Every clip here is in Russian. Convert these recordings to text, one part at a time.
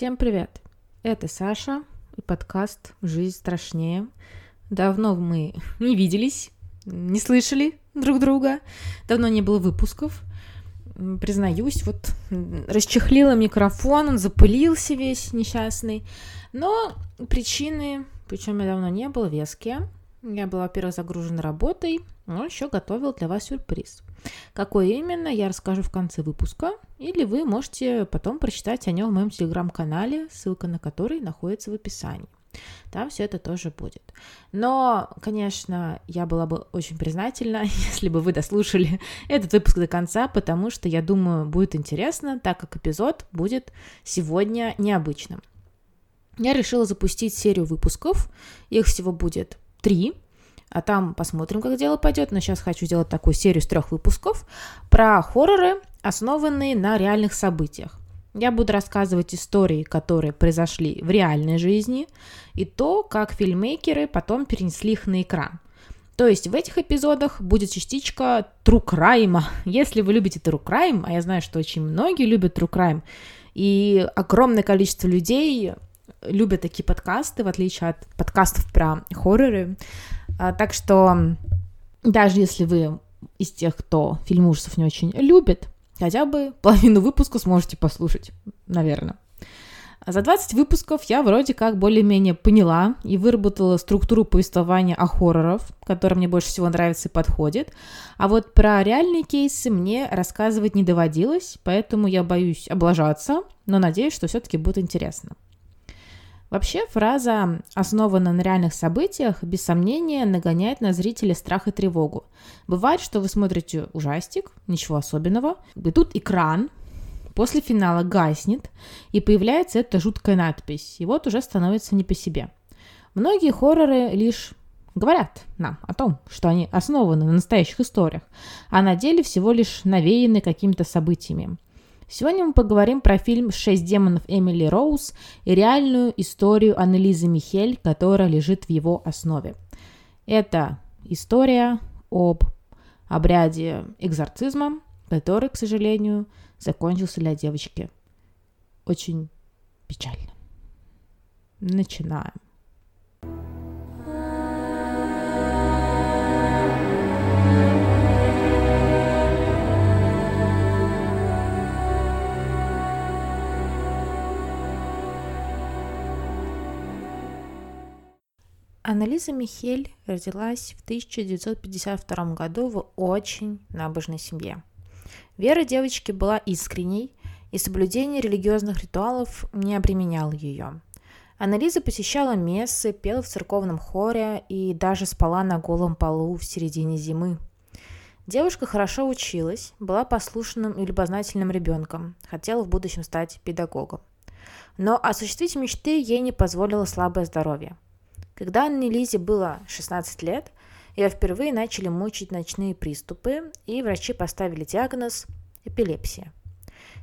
Всем привет! Это Саша и подкаст «Жизнь страшнее». Давно мы не виделись, не слышали друг друга, давно не было выпусков. Признаюсь, вот расчехлила микрофон, он запылился весь несчастный. Но причины, причем я давно не было, веские. Я была, во-первых, загружена работой, но еще готовил для вас сюрприз. Какой именно, я расскажу в конце выпуска, или вы можете потом прочитать о нем в моем телеграм-канале, ссылка на который находится в описании. Там все это тоже будет. Но, конечно, я была бы очень признательна, если бы вы дослушали этот выпуск до конца, потому что, я думаю, будет интересно, так как эпизод будет сегодня необычным. Я решила запустить серию выпусков, их всего будет три, а там посмотрим, как дело пойдет. Но сейчас хочу сделать такую серию с трех выпусков про хорроры, основанные на реальных событиях. Я буду рассказывать истории, которые произошли в реальной жизни, и то, как фильммейкеры потом перенесли их на экран. То есть в этих эпизодах будет частичка true crime. Если вы любите true crime, а я знаю, что очень многие любят true crime, и огромное количество людей любят такие подкасты, в отличие от подкастов про хорроры. А, так что даже если вы из тех, кто фильм ужасов не очень любит, хотя бы половину выпуска сможете послушать, наверное. За 20 выпусков я вроде как более-менее поняла и выработала структуру повествования о хорроров, которая мне больше всего нравится и подходит. А вот про реальные кейсы мне рассказывать не доводилось, поэтому я боюсь облажаться, но надеюсь, что все-таки будет интересно. Вообще, фраза «основана на реальных событиях» без сомнения нагоняет на зрителя страх и тревогу. Бывает, что вы смотрите ужастик, ничего особенного, и тут экран, после финала гаснет, и появляется эта жуткая надпись, и вот уже становится не по себе. Многие хорроры лишь говорят нам о том, что они основаны на настоящих историях, а на деле всего лишь навеяны какими-то событиями. Сегодня мы поговорим про фильм «Шесть демонов Эмили Роуз» и реальную историю Аннелизы Михель, которая лежит в его основе. Это история об обряде экзорцизма, который, к сожалению, закончился для девочки очень печально. Начинаем. Анализа Михель родилась в 1952 году в очень набожной семье. Вера девочки была искренней, и соблюдение религиозных ритуалов не обременял ее. Анализа посещала мессы, пела в церковном хоре и даже спала на голом полу в середине зимы. Девушка хорошо училась, была послушным и любознательным ребенком, хотела в будущем стать педагогом. Но осуществить мечты ей не позволило слабое здоровье – когда Анне Лизе было 16 лет, ее впервые начали мучить ночные приступы, и врачи поставили диагноз эпилепсия.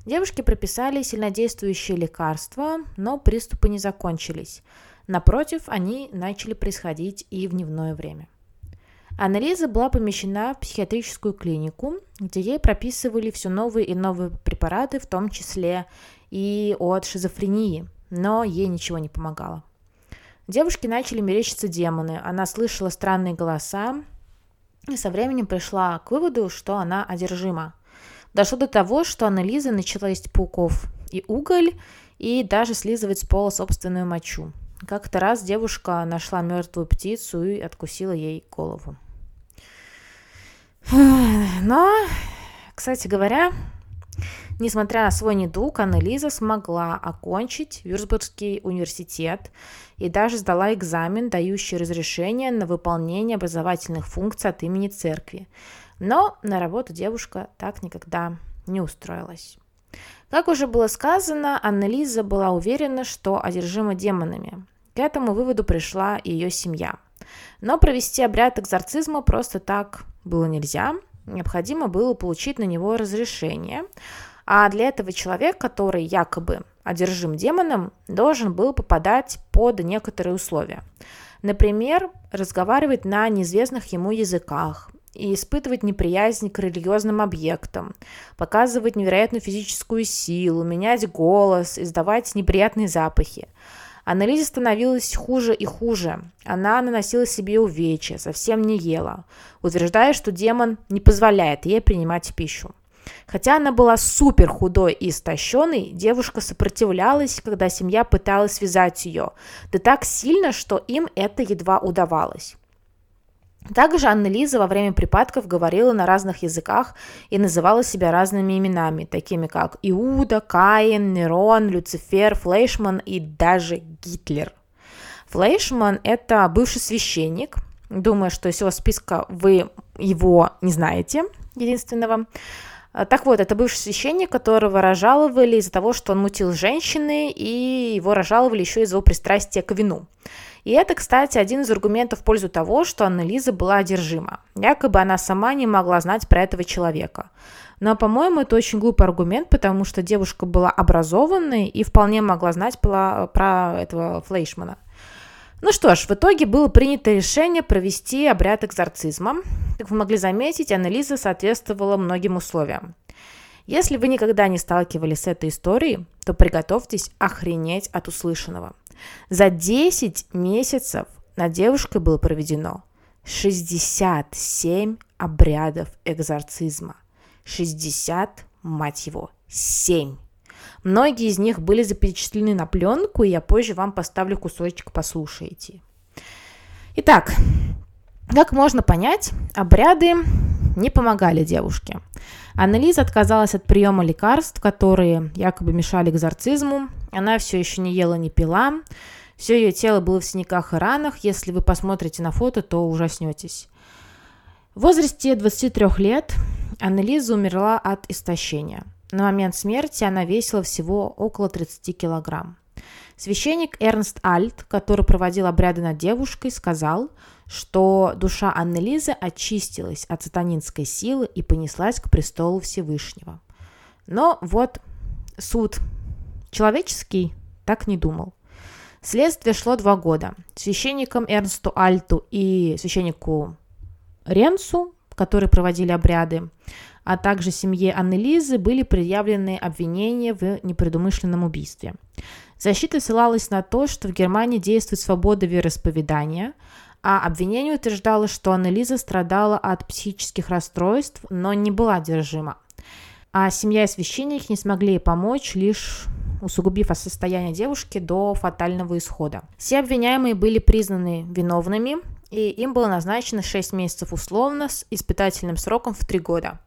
Девушке прописали сильнодействующие лекарства, но приступы не закончились. Напротив, они начали происходить и в дневное время. Аннализа была помещена в психиатрическую клинику, где ей прописывали все новые и новые препараты, в том числе и от шизофрении, но ей ничего не помогало. Девушке начали мерещиться демоны. Она слышала странные голоса и со временем пришла к выводу, что она одержима. Дошло до того, что Аннелиза начала есть пауков и уголь, и даже слизывать с пола собственную мочу. Как-то раз девушка нашла мертвую птицу и откусила ей голову. Но, кстати говоря, Несмотря на свой недуг, Аннелиза смогла окончить Вюрцбургский университет и даже сдала экзамен, дающий разрешение на выполнение образовательных функций от имени церкви. Но на работу девушка так никогда не устроилась. Как уже было сказано, Аннелиза была уверена, что одержима демонами. К этому выводу пришла и ее семья. Но провести обряд экзорцизма просто так было нельзя. Необходимо было получить на него разрешение, а для этого человек, который якобы одержим демоном, должен был попадать под некоторые условия. Например, разговаривать на неизвестных ему языках и испытывать неприязнь к религиозным объектам, показывать невероятную физическую силу, менять голос, издавать неприятные запахи. Анализе становилось хуже и хуже. Она наносила себе увечья, совсем не ела, утверждая, что демон не позволяет ей принимать пищу. Хотя она была супер худой и истощенной, девушка сопротивлялась, когда семья пыталась связать ее, да так сильно, что им это едва удавалось. Также Анна-Лиза во время припадков говорила на разных языках и называла себя разными именами, такими как Иуда, Каин, Нерон, Люцифер, Флейшман и даже Гитлер. Флейшман – это бывший священник. Думаю, что из всего списка вы его не знаете, единственного. А, так вот, это бывший священник, которого разжаловали из-за того, что он мутил женщины, и его разжаловали еще из-за его пристрастия к вину. И это, кстати, один из аргументов в пользу того, что Анна Лиза была одержима. Якобы она сама не могла знать про этого человека. Но, по-моему, это очень глупый аргумент, потому что девушка была образованной и вполне могла знать про этого Флейшмана. Ну что ж, в итоге было принято решение провести обряд экзорцизма. Как вы могли заметить, Анализа соответствовала многим условиям. Если вы никогда не сталкивались с этой историей, то приготовьтесь охренеть от услышанного. За 10 месяцев над девушкой было проведено 67 обрядов экзорцизма. 60, мать его, 7. Многие из них были запечатлены на пленку, и я позже вам поставлю кусочек, послушайте. Итак, как можно понять, обряды не помогали девушке. Аннелиза отказалась от приема лекарств, которые якобы мешали экзорцизму. Она все еще не ела, не пила. Все ее тело было в синяках и ранах. Если вы посмотрите на фото, то ужаснетесь. В возрасте 23 лет Аннелиза умерла от истощения – на момент смерти она весила всего около 30 килограмм. Священник Эрнст Альт, который проводил обряды над девушкой, сказал, что душа Аннелизы очистилась от сатанинской силы и понеслась к престолу Всевышнего. Но вот суд человеческий так не думал. Следствие шло два года. Священникам Эрнсту Альту и священнику Ренсу, которые проводили обряды, а также семье Анны были предъявлены обвинения в непредумышленном убийстве. Защита ссылалась на то, что в Германии действует свобода вероисповедания, а обвинение утверждало, что Анна страдала от психических расстройств, но не была одержима. А семья и священник не смогли ей помочь, лишь усугубив состояние девушки до фатального исхода. Все обвиняемые были признаны виновными, и им было назначено 6 месяцев условно с испытательным сроком в 3 года.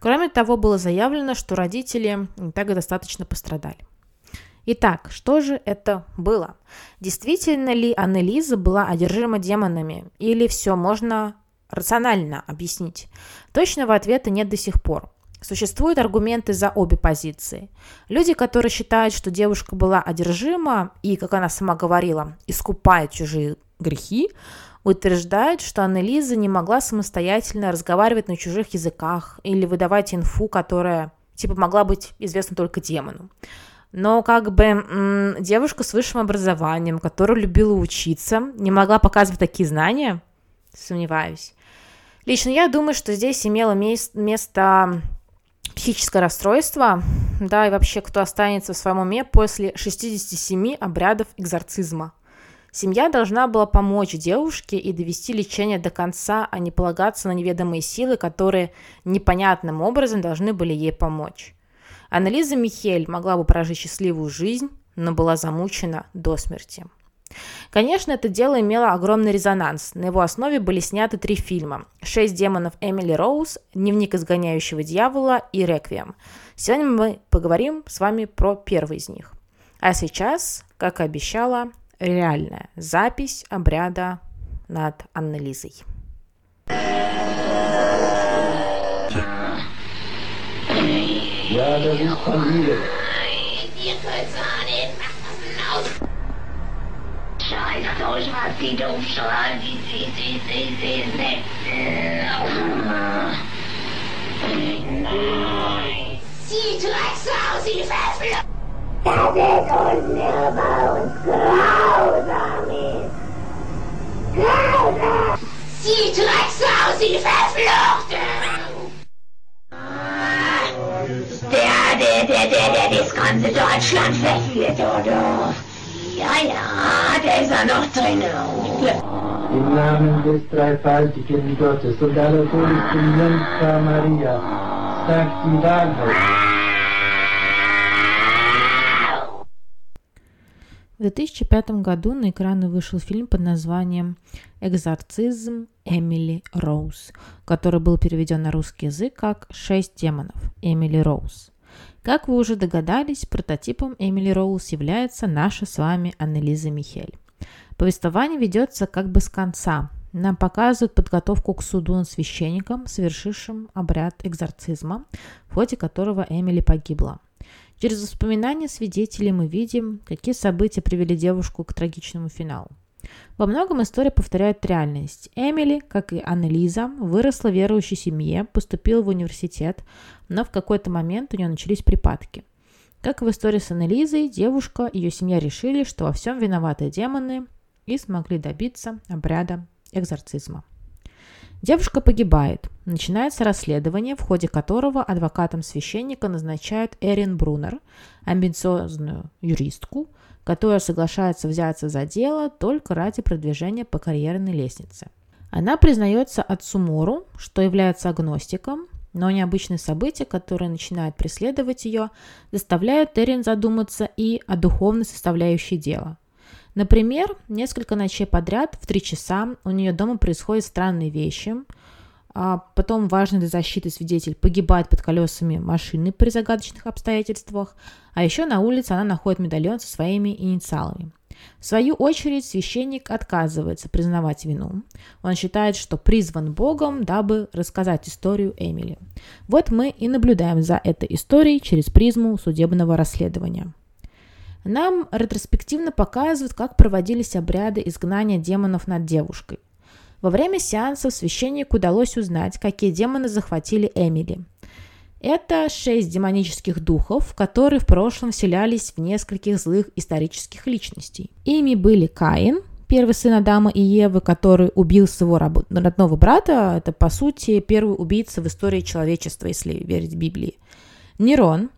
Кроме того, было заявлено, что родители так достаточно пострадали. Итак, что же это было? Действительно ли Аннелиза была одержима демонами? Или все можно рационально объяснить? Точного ответа нет до сих пор. Существуют аргументы за обе позиции. Люди, которые считают, что девушка была одержима и, как она сама говорила, искупает чужие грехи, утверждают, что Аннелиза не могла самостоятельно разговаривать на чужих языках или выдавать инфу, которая типа могла быть известна только демону. Но как бы м- девушка с высшим образованием, которая любила учиться, не могла показывать такие знания, сомневаюсь. Лично я думаю, что здесь имело место психическое расстройство, да, и вообще кто останется в своем уме после 67 обрядов экзорцизма – Семья должна была помочь девушке и довести лечение до конца, а не полагаться на неведомые силы, которые непонятным образом должны были ей помочь. Анализа Михель могла бы прожить счастливую жизнь, но была замучена до смерти. Конечно, это дело имело огромный резонанс. На его основе были сняты три фильма. «Шесть демонов Эмили Роуз», «Дневник изгоняющего дьявола» и «Реквием». Сегодня мы поговорим с вами про первый из них. А сейчас, как и обещала, реальная запись обряда над Аннелизой. Sie Fessel. Sie Drecksau, sie verfluchten! Der, der, der, der, der das ganze Deutschland verführt, oder? Ja, ja, der ist ja noch drin. Im Namen des dreifaltigen Gottes und aller heiligsten Jungfrau Maria, sagt die Wahrheit. В 2005 году на экраны вышел фильм под названием «Экзорцизм Эмили Роуз», который был переведен на русский язык как «Шесть демонов Эмили Роуз». Как вы уже догадались, прототипом Эмили Роуз является наша с вами Аннелиза Михель. Повествование ведется как бы с конца. Нам показывают подготовку к суду над священником, совершившим обряд экзорцизма, в ходе которого Эмили погибла. Через воспоминания свидетелей мы видим, какие события привели девушку к трагичному финалу. Во многом история повторяет реальность. Эмили, как и Аннелиза, выросла в верующей семье, поступила в университет, но в какой-то момент у нее начались припадки. Как и в истории с Аннелизой, девушка и ее семья решили, что во всем виноваты демоны и смогли добиться обряда экзорцизма. Девушка погибает. Начинается расследование, в ходе которого адвокатом священника назначают Эрин Брунер, амбициозную юристку, которая соглашается взяться за дело только ради продвижения по карьерной лестнице. Она признается отцу Мору, что является агностиком, но необычные события, которые начинают преследовать ее, заставляют Эрин задуматься и о духовной составляющей дела – Например, несколько ночей подряд в три часа у нее дома происходят странные вещи. А потом важный для защиты свидетель погибает под колесами машины при загадочных обстоятельствах. А еще на улице она находит медальон со своими инициалами. В свою очередь священник отказывается признавать вину. Он считает, что призван Богом, дабы рассказать историю Эмили. Вот мы и наблюдаем за этой историей через призму судебного расследования. Нам ретроспективно показывают, как проводились обряды изгнания демонов над девушкой. Во время сеансов священнику удалось узнать, какие демоны захватили Эмили. Это шесть демонических духов, которые в прошлом вселялись в нескольких злых исторических личностей. Ими были Каин, первый сын Адама и Евы, который убил своего родного брата. Это, по сути, первый убийца в истории человечества, если верить Библии. Нерон,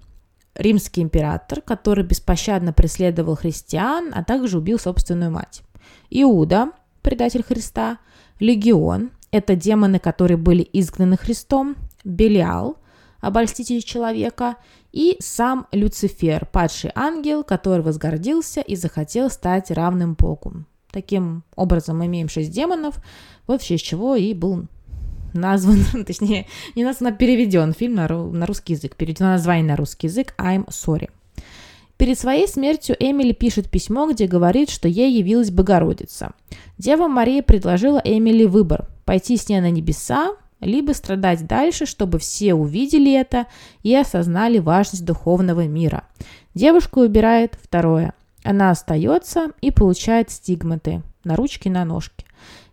римский император, который беспощадно преследовал христиан, а также убил собственную мать. Иуда, предатель Христа, Легион, это демоны, которые были изгнаны Христом, Белиал, обольститель человека, и сам Люцифер, падший ангел, который возгордился и захотел стать равным Богу. Таким образом, мы имеем шесть демонов, вот в честь чего и был назван, точнее, не назван, а переведен фильм на, на русский язык, переведено название на русский язык «I'm sorry». Перед своей смертью Эмили пишет письмо, где говорит, что ей явилась Богородица. Дева Мария предложила Эмили выбор – пойти с ней на небеса, либо страдать дальше, чтобы все увидели это и осознали важность духовного мира. Девушка выбирает второе. Она остается и получает стигматы на ручки на ножки.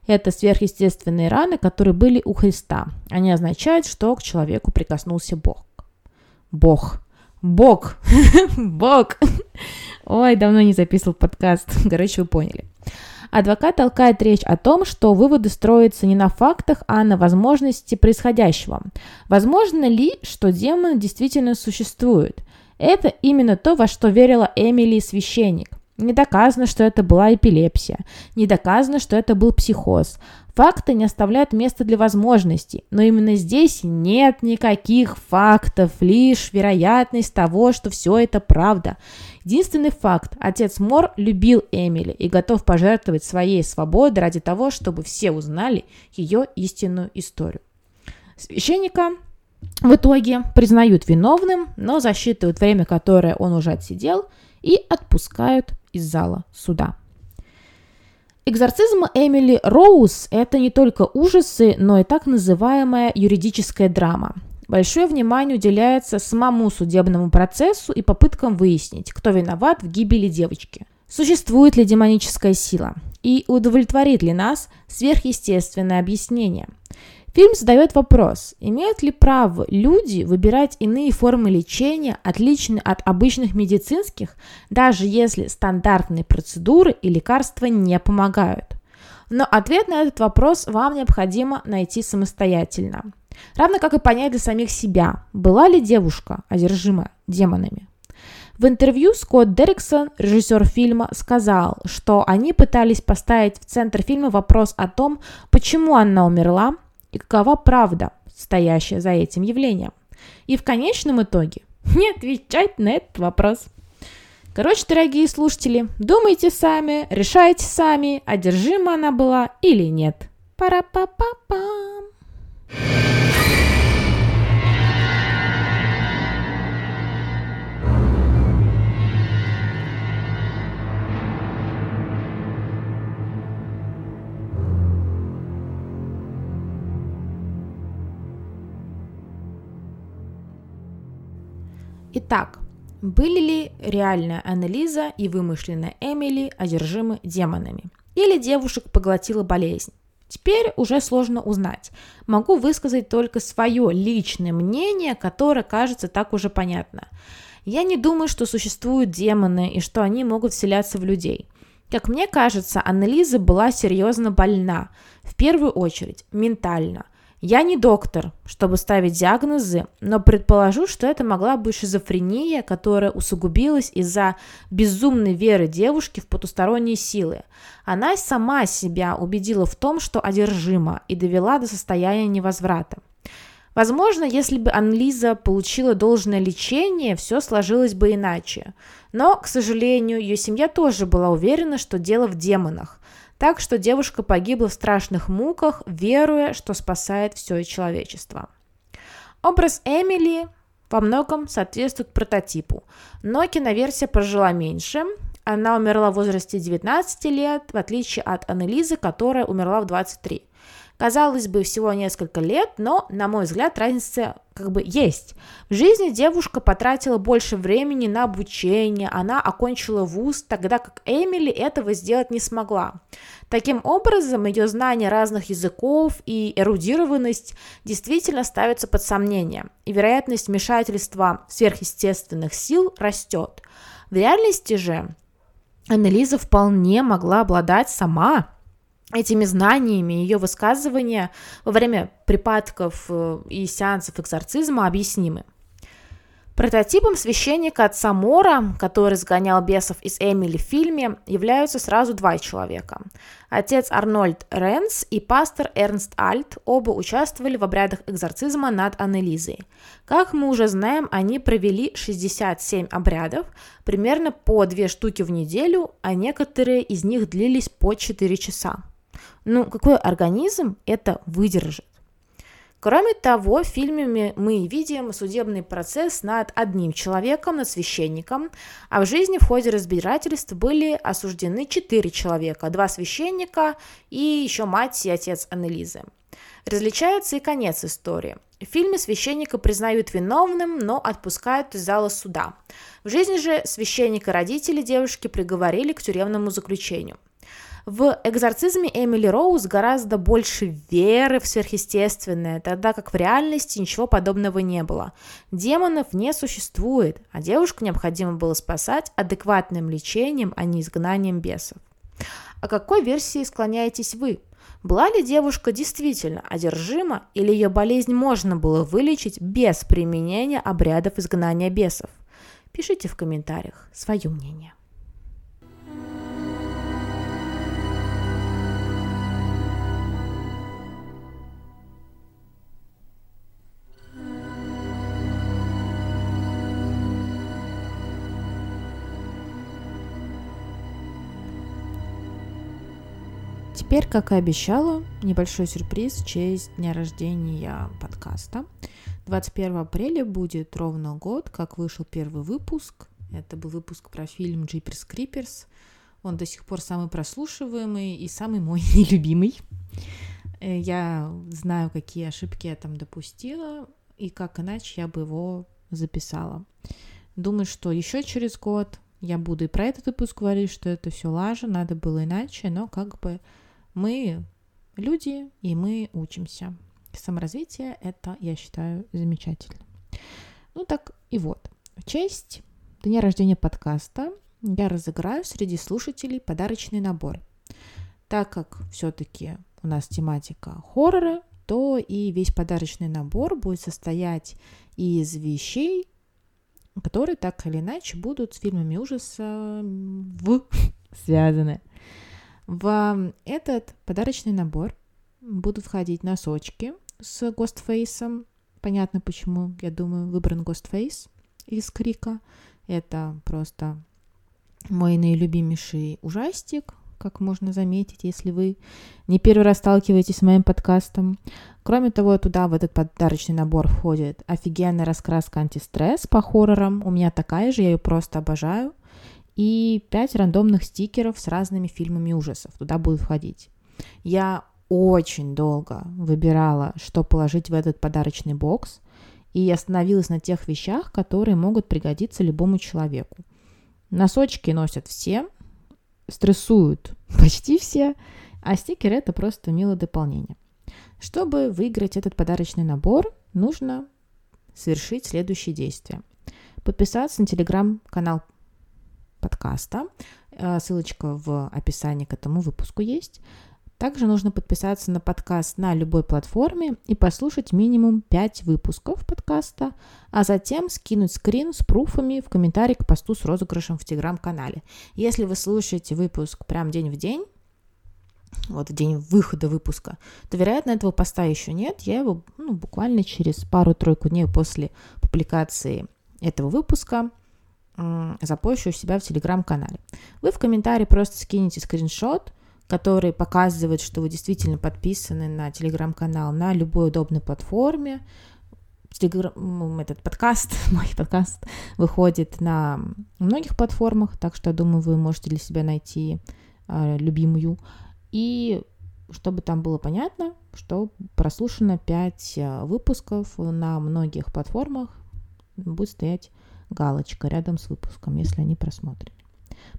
Это сверхъестественные раны, которые были у Христа. Они означают, что к человеку прикоснулся Бог. Бог. Бог. Бог. Ой, давно не записывал подкаст. Короче, вы поняли. Адвокат толкает речь о том, что выводы строятся не на фактах, а на возможности происходящего. Возможно ли, что демоны действительно существуют? Это именно то, во что верила Эмили священник. Не доказано, что это была эпилепсия. Не доказано, что это был психоз. Факты не оставляют места для возможностей, но именно здесь нет никаких фактов, лишь вероятность того, что все это правда. Единственный факт – отец Мор любил Эмили и готов пожертвовать своей свободой ради того, чтобы все узнали ее истинную историю. Священника в итоге признают виновным, но засчитывают время, которое он уже отсидел, и отпускают из зала суда. Экзорцизм Эмили Роуз – это не только ужасы, но и так называемая юридическая драма. Большое внимание уделяется самому судебному процессу и попыткам выяснить, кто виноват в гибели девочки. Существует ли демоническая сила? И удовлетворит ли нас сверхъестественное объяснение – Фильм задает вопрос, имеют ли право люди выбирать иные формы лечения, отличные от обычных медицинских, даже если стандартные процедуры и лекарства не помогают. Но ответ на этот вопрос вам необходимо найти самостоятельно. Равно как и понять для самих себя, была ли девушка одержима демонами. В интервью Скотт Дерриксон, режиссер фильма, сказал, что они пытались поставить в центр фильма вопрос о том, почему она умерла и какова правда, стоящая за этим явлением. И в конечном итоге не отвечать на этот вопрос. Короче, дорогие слушатели, думайте сами, решайте сами, одержима она была или нет. Пара-па-па-пам. Итак, были ли реальная Аннелиза и вымышленная Эмили одержимы демонами? Или девушек поглотила болезнь? Теперь уже сложно узнать. Могу высказать только свое личное мнение, которое кажется так уже понятно. Я не думаю, что существуют демоны и что они могут вселяться в людей. Как мне кажется, Аннелиза была серьезно больна, в первую очередь ментально. Я не доктор, чтобы ставить диагнозы, но предположу, что это могла быть шизофрения, которая усугубилась из-за безумной веры девушки в потусторонние силы. Она сама себя убедила в том, что одержима, и довела до состояния невозврата. Возможно, если бы Анлиза получила должное лечение, все сложилось бы иначе. Но, к сожалению, ее семья тоже была уверена, что дело в демонах. Так что девушка погибла в страшных муках, веруя, что спасает все человечество. Образ Эмили во многом соответствует прототипу, но киноверсия прожила меньше. Она умерла в возрасте 19 лет, в отличие от Аннелизы, которая умерла в 23. Казалось бы, всего несколько лет, но, на мой взгляд, разница как бы есть. В жизни девушка потратила больше времени на обучение, она окончила вуз, тогда как Эмили этого сделать не смогла. Таким образом, ее знание разных языков и эрудированность действительно ставятся под сомнение, и вероятность вмешательства сверхъестественных сил растет. В реальности же Аннелиза вполне могла обладать сама этими знаниями ее высказывания во время припадков э, и сеансов экзорцизма объяснимы. Прототипом священника отца Мора, который сгонял бесов из Эмили в фильме, являются сразу два человека. Отец Арнольд Ренс и пастор Эрнст Альт оба участвовали в обрядах экзорцизма над Аннелизой. Как мы уже знаем, они провели 67 обрядов, примерно по две штуки в неделю, а некоторые из них длились по 4 часа. Ну, какой организм это выдержит? Кроме того, в фильме мы видим судебный процесс над одним человеком, над священником, а в жизни в ходе разбирательств были осуждены четыре человека, два священника и еще мать и отец Аннелизы. Различается и конец истории. В фильме священника признают виновным, но отпускают из зала суда. В жизни же священника родители девушки приговорили к тюремному заключению – в экзорцизме Эмили Роуз гораздо больше веры в сверхъестественное, тогда как в реальности ничего подобного не было. Демонов не существует, а девушку необходимо было спасать адекватным лечением, а не изгнанием бесов. А какой версии склоняетесь вы? Была ли девушка действительно одержима или ее болезнь можно было вылечить без применения обрядов изгнания бесов? Пишите в комментариях свое мнение. Теперь, как и обещала, небольшой сюрприз в честь дня рождения подкаста. 21 апреля будет ровно год, как вышел первый выпуск. Это был выпуск про фильм Jeepers Creepers. Он до сих пор самый прослушиваемый и самый мой нелюбимый. Э, я знаю, какие ошибки я там допустила, и как иначе я бы его записала. Думаю, что еще через год я буду и про этот выпуск говорить, что это все лажа, надо было иначе, но как бы мы люди, и мы учимся. Саморазвитие — это, я считаю, замечательно. Ну так и вот. В честь дня рождения подкаста я разыграю среди слушателей подарочный набор. Так как все-таки у нас тематика хорроры, то и весь подарочный набор будет состоять из вещей, которые так или иначе будут с фильмами ужаса в связаны. В этот подарочный набор будут входить носочки с Гостфейсом. Понятно почему, я думаю, выбран Гостфейс из Крика. Это просто мой наилюбимейший ужастик, как можно заметить, если вы не первый раз сталкиваетесь с моим подкастом. Кроме того, туда в этот подарочный набор входит офигенная раскраска антистресс по хоррорам. У меня такая же, я ее просто обожаю. И 5 рандомных стикеров с разными фильмами ужасов туда будут входить. Я очень долго выбирала, что положить в этот подарочный бокс, и остановилась на тех вещах, которые могут пригодиться любому человеку. Носочки носят все, стрессуют почти все, а стикер это просто милое дополнение. Чтобы выиграть этот подарочный набор, нужно совершить следующие действия. Подписаться на телеграм-канал подкаста. Э, ссылочка в описании к этому выпуску есть. Также нужно подписаться на подкаст на любой платформе и послушать минимум 5 выпусков подкаста, а затем скинуть скрин с пруфами в комментарии к посту с розыгрышем в телеграм-канале. Если вы слушаете выпуск прям день в день, вот в день выхода выпуска, то, вероятно, этого поста еще нет. Я его ну, буквально через пару-тройку дней после публикации этого выпуска запущу у себя в телеграм-канале. Вы в комментарии просто скинете скриншот – который показывает, что вы действительно подписаны на телеграм-канал на любой удобной платформе. Телеграм, этот подкаст, мой подкаст выходит на многих платформах, так что, я думаю, вы можете для себя найти э, любимую. И чтобы там было понятно, что прослушано 5 а, выпусков на многих платформах, будет стоять галочка рядом с выпуском, если они просмотрены,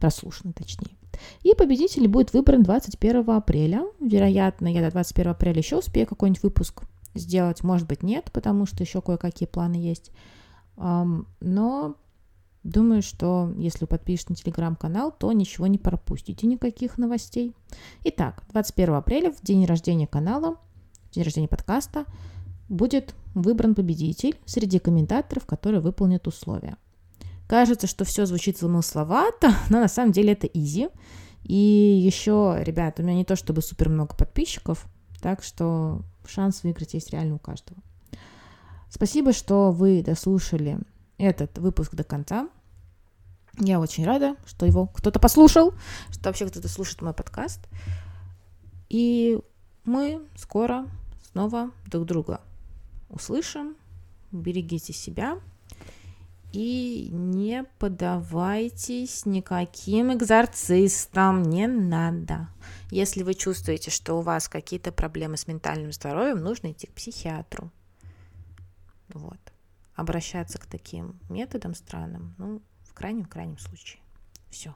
прослушаны точнее. И победитель будет выбран 21 апреля. Вероятно, я до 21 апреля еще успею какой-нибудь выпуск сделать. Может быть, нет, потому что еще кое-какие планы есть. Но думаю, что если вы на телеграм-канал, то ничего не пропустите, никаких новостей. Итак, 21 апреля, в день рождения канала, в день рождения подкаста, будет выбран победитель среди комментаторов, которые выполнят условия. Кажется, что все звучит замысловато, но на самом деле это изи. И еще, ребят, у меня не то чтобы супер много подписчиков, так что шанс выиграть есть реально у каждого. Спасибо, что вы дослушали этот выпуск до конца. Я очень рада, что его кто-то послушал, что вообще кто-то слушает мой подкаст. И мы скоро снова друг друга услышим. Берегите себя, и не подавайтесь никаким экзорцистам, не надо. Если вы чувствуете, что у вас какие-то проблемы с ментальным здоровьем, нужно идти к психиатру. Вот. Обращаться к таким методам странным, ну, в крайнем-крайнем случае. Все.